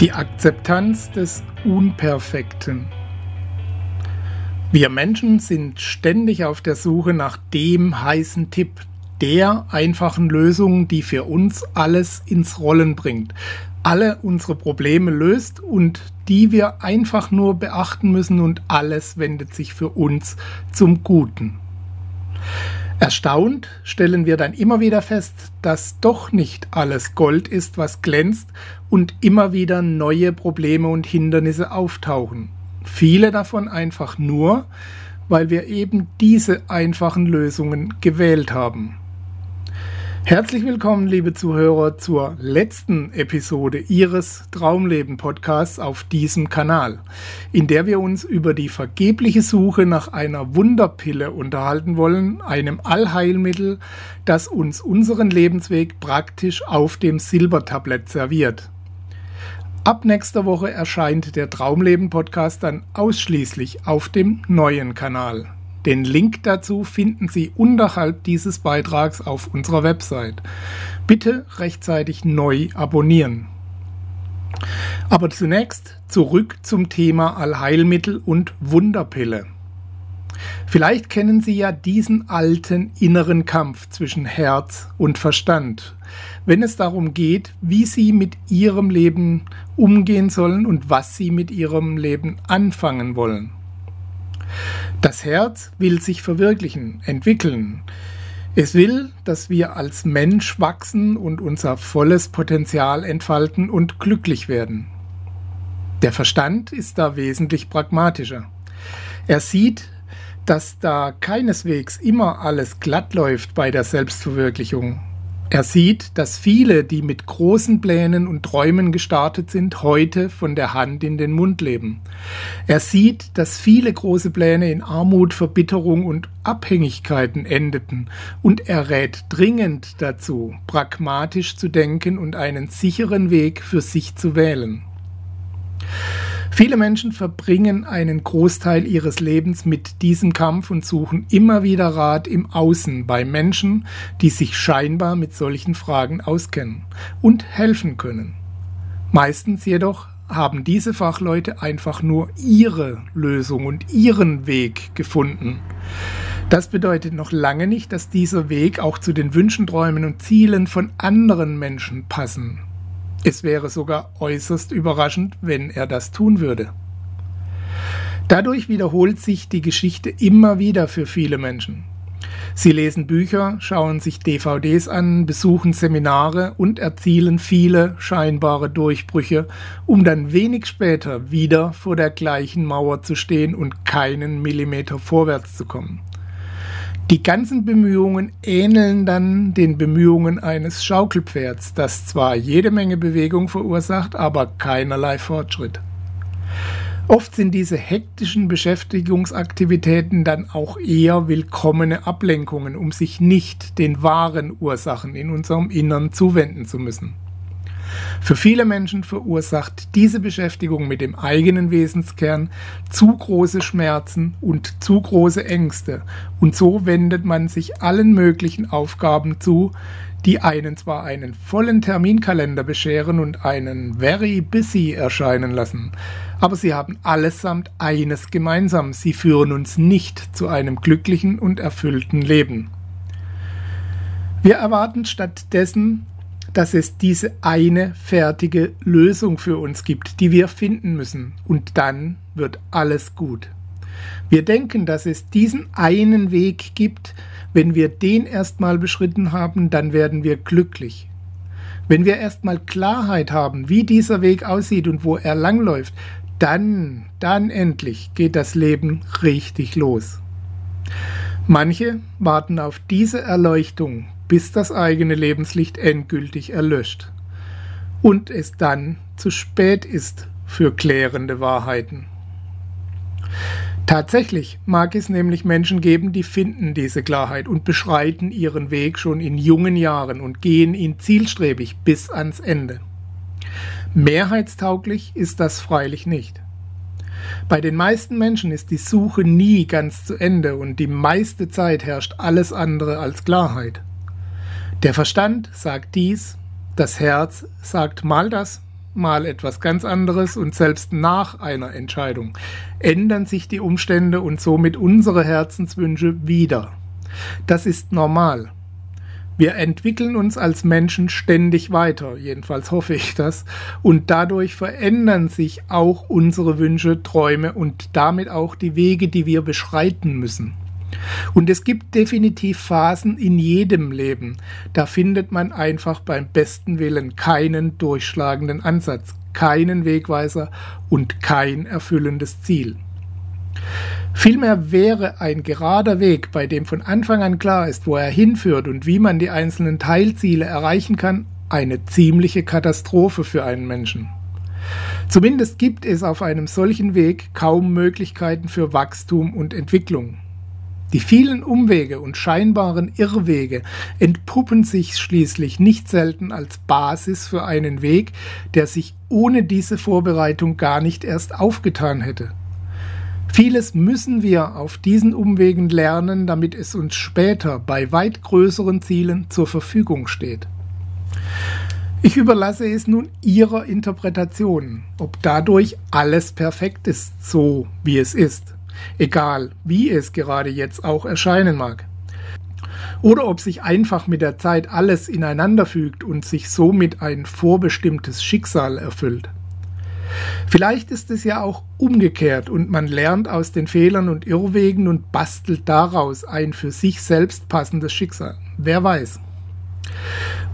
Die Akzeptanz des Unperfekten. Wir Menschen sind ständig auf der Suche nach dem heißen Tipp, der einfachen Lösung, die für uns alles ins Rollen bringt, alle unsere Probleme löst und die wir einfach nur beachten müssen und alles wendet sich für uns zum Guten. Erstaunt stellen wir dann immer wieder fest, dass doch nicht alles Gold ist, was glänzt und immer wieder neue Probleme und Hindernisse auftauchen. Viele davon einfach nur, weil wir eben diese einfachen Lösungen gewählt haben. Herzlich willkommen, liebe Zuhörer, zur letzten Episode Ihres Traumleben-Podcasts auf diesem Kanal, in der wir uns über die vergebliche Suche nach einer Wunderpille unterhalten wollen, einem Allheilmittel, das uns unseren Lebensweg praktisch auf dem Silbertablett serviert. Ab nächster Woche erscheint der Traumleben-Podcast dann ausschließlich auf dem neuen Kanal. Den Link dazu finden Sie unterhalb dieses Beitrags auf unserer Website. Bitte rechtzeitig neu abonnieren. Aber zunächst zurück zum Thema Allheilmittel und Wunderpille. Vielleicht kennen Sie ja diesen alten inneren Kampf zwischen Herz und Verstand, wenn es darum geht, wie Sie mit Ihrem Leben umgehen sollen und was Sie mit Ihrem Leben anfangen wollen. Das Herz will sich verwirklichen, entwickeln. Es will, dass wir als Mensch wachsen und unser volles Potenzial entfalten und glücklich werden. Der Verstand ist da wesentlich pragmatischer. Er sieht, dass da keineswegs immer alles glatt läuft bei der Selbstverwirklichung er sieht, dass viele, die mit großen Plänen und Träumen gestartet sind, heute von der Hand in den Mund leben. Er sieht, dass viele große Pläne in Armut, Verbitterung und Abhängigkeiten endeten, und er rät dringend dazu, pragmatisch zu denken und einen sicheren Weg für sich zu wählen. Viele Menschen verbringen einen Großteil ihres Lebens mit diesem Kampf und suchen immer wieder Rat im Außen bei Menschen, die sich scheinbar mit solchen Fragen auskennen und helfen können. Meistens jedoch haben diese Fachleute einfach nur ihre Lösung und ihren Weg gefunden. Das bedeutet noch lange nicht, dass dieser Weg auch zu den Wünschen, Träumen und Zielen von anderen Menschen passen. Es wäre sogar äußerst überraschend, wenn er das tun würde. Dadurch wiederholt sich die Geschichte immer wieder für viele Menschen. Sie lesen Bücher, schauen sich DVDs an, besuchen Seminare und erzielen viele scheinbare Durchbrüche, um dann wenig später wieder vor der gleichen Mauer zu stehen und keinen Millimeter vorwärts zu kommen. Die ganzen Bemühungen ähneln dann den Bemühungen eines Schaukelpferds, das zwar jede Menge Bewegung verursacht, aber keinerlei Fortschritt. Oft sind diese hektischen Beschäftigungsaktivitäten dann auch eher willkommene Ablenkungen, um sich nicht den wahren Ursachen in unserem Innern zuwenden zu müssen. Für viele Menschen verursacht diese Beschäftigung mit dem eigenen Wesenskern zu große Schmerzen und zu große Ängste, und so wendet man sich allen möglichen Aufgaben zu, die einen zwar einen vollen Terminkalender bescheren und einen very busy erscheinen lassen, aber sie haben allesamt eines gemeinsam, sie führen uns nicht zu einem glücklichen und erfüllten Leben. Wir erwarten stattdessen dass es diese eine fertige Lösung für uns gibt, die wir finden müssen. Und dann wird alles gut. Wir denken, dass es diesen einen Weg gibt. Wenn wir den erstmal beschritten haben, dann werden wir glücklich. Wenn wir erstmal Klarheit haben, wie dieser Weg aussieht und wo er langläuft, dann, dann endlich geht das Leben richtig los. Manche warten auf diese Erleuchtung, bis das eigene Lebenslicht endgültig erlöscht. und es dann zu spät ist für klärende Wahrheiten. Tatsächlich mag es nämlich Menschen geben, die finden diese Klarheit und beschreiten ihren Weg schon in jungen Jahren und gehen ihn zielstrebig bis ans Ende. Mehrheitstauglich ist das freilich nicht. Bei den meisten Menschen ist die Suche nie ganz zu Ende und die meiste Zeit herrscht alles andere als Klarheit. Der Verstand sagt dies, das Herz sagt mal das, mal etwas ganz anderes und selbst nach einer Entscheidung ändern sich die Umstände und somit unsere Herzenswünsche wieder. Das ist normal. Wir entwickeln uns als Menschen ständig weiter, jedenfalls hoffe ich das, und dadurch verändern sich auch unsere Wünsche, Träume und damit auch die Wege, die wir beschreiten müssen. Und es gibt definitiv Phasen in jedem Leben, da findet man einfach beim besten Willen keinen durchschlagenden Ansatz, keinen Wegweiser und kein erfüllendes Ziel. Vielmehr wäre ein gerader Weg, bei dem von Anfang an klar ist, wo er hinführt und wie man die einzelnen Teilziele erreichen kann, eine ziemliche Katastrophe für einen Menschen. Zumindest gibt es auf einem solchen Weg kaum Möglichkeiten für Wachstum und Entwicklung. Die vielen Umwege und scheinbaren Irrwege entpuppen sich schließlich nicht selten als Basis für einen Weg, der sich ohne diese Vorbereitung gar nicht erst aufgetan hätte. Vieles müssen wir auf diesen Umwegen lernen, damit es uns später bei weit größeren Zielen zur Verfügung steht. Ich überlasse es nun Ihrer Interpretation, ob dadurch alles perfekt ist, so wie es ist, egal wie es gerade jetzt auch erscheinen mag. Oder ob sich einfach mit der Zeit alles ineinander fügt und sich somit ein vorbestimmtes Schicksal erfüllt. Vielleicht ist es ja auch umgekehrt und man lernt aus den Fehlern und Irrwegen und bastelt daraus ein für sich selbst passendes Schicksal. Wer weiß.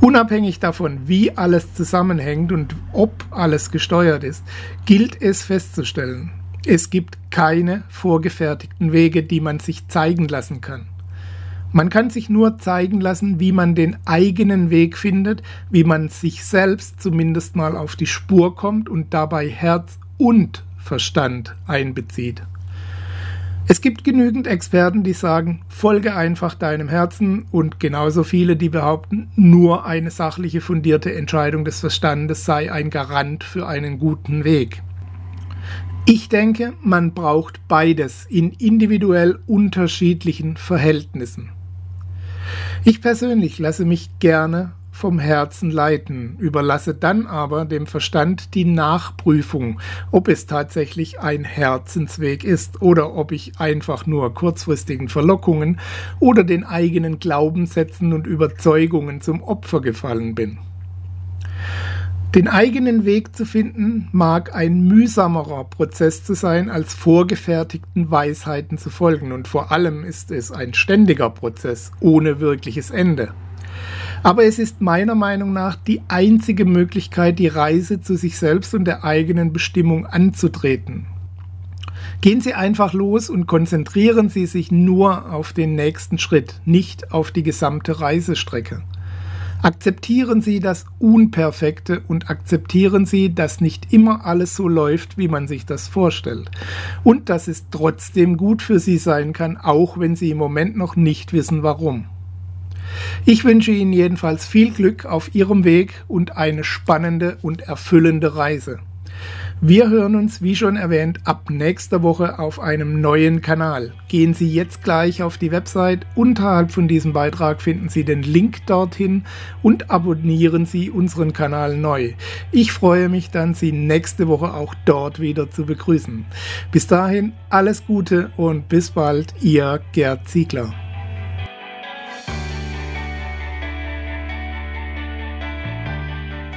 Unabhängig davon, wie alles zusammenhängt und ob alles gesteuert ist, gilt es festzustellen, es gibt keine vorgefertigten Wege, die man sich zeigen lassen kann. Man kann sich nur zeigen lassen, wie man den eigenen Weg findet, wie man sich selbst zumindest mal auf die Spur kommt und dabei Herz und Verstand einbezieht. Es gibt genügend Experten, die sagen, folge einfach deinem Herzen und genauso viele, die behaupten, nur eine sachliche fundierte Entscheidung des Verstandes sei ein Garant für einen guten Weg. Ich denke, man braucht beides in individuell unterschiedlichen Verhältnissen. Ich persönlich lasse mich gerne vom Herzen leiten, überlasse dann aber dem Verstand die Nachprüfung, ob es tatsächlich ein Herzensweg ist oder ob ich einfach nur kurzfristigen Verlockungen oder den eigenen Glaubenssätzen und Überzeugungen zum Opfer gefallen bin. Den eigenen Weg zu finden mag ein mühsamerer Prozess zu sein, als vorgefertigten Weisheiten zu folgen. Und vor allem ist es ein ständiger Prozess ohne wirkliches Ende. Aber es ist meiner Meinung nach die einzige Möglichkeit, die Reise zu sich selbst und der eigenen Bestimmung anzutreten. Gehen Sie einfach los und konzentrieren Sie sich nur auf den nächsten Schritt, nicht auf die gesamte Reisestrecke. Akzeptieren Sie das Unperfekte und akzeptieren Sie, dass nicht immer alles so läuft, wie man sich das vorstellt. Und dass es trotzdem gut für Sie sein kann, auch wenn Sie im Moment noch nicht wissen, warum. Ich wünsche Ihnen jedenfalls viel Glück auf Ihrem Weg und eine spannende und erfüllende Reise. Wir hören uns, wie schon erwähnt, ab nächster Woche auf einem neuen Kanal. Gehen Sie jetzt gleich auf die Website. Unterhalb von diesem Beitrag finden Sie den Link dorthin und abonnieren Sie unseren Kanal neu. Ich freue mich dann, Sie nächste Woche auch dort wieder zu begrüßen. Bis dahin alles Gute und bis bald, Ihr Gerd Ziegler.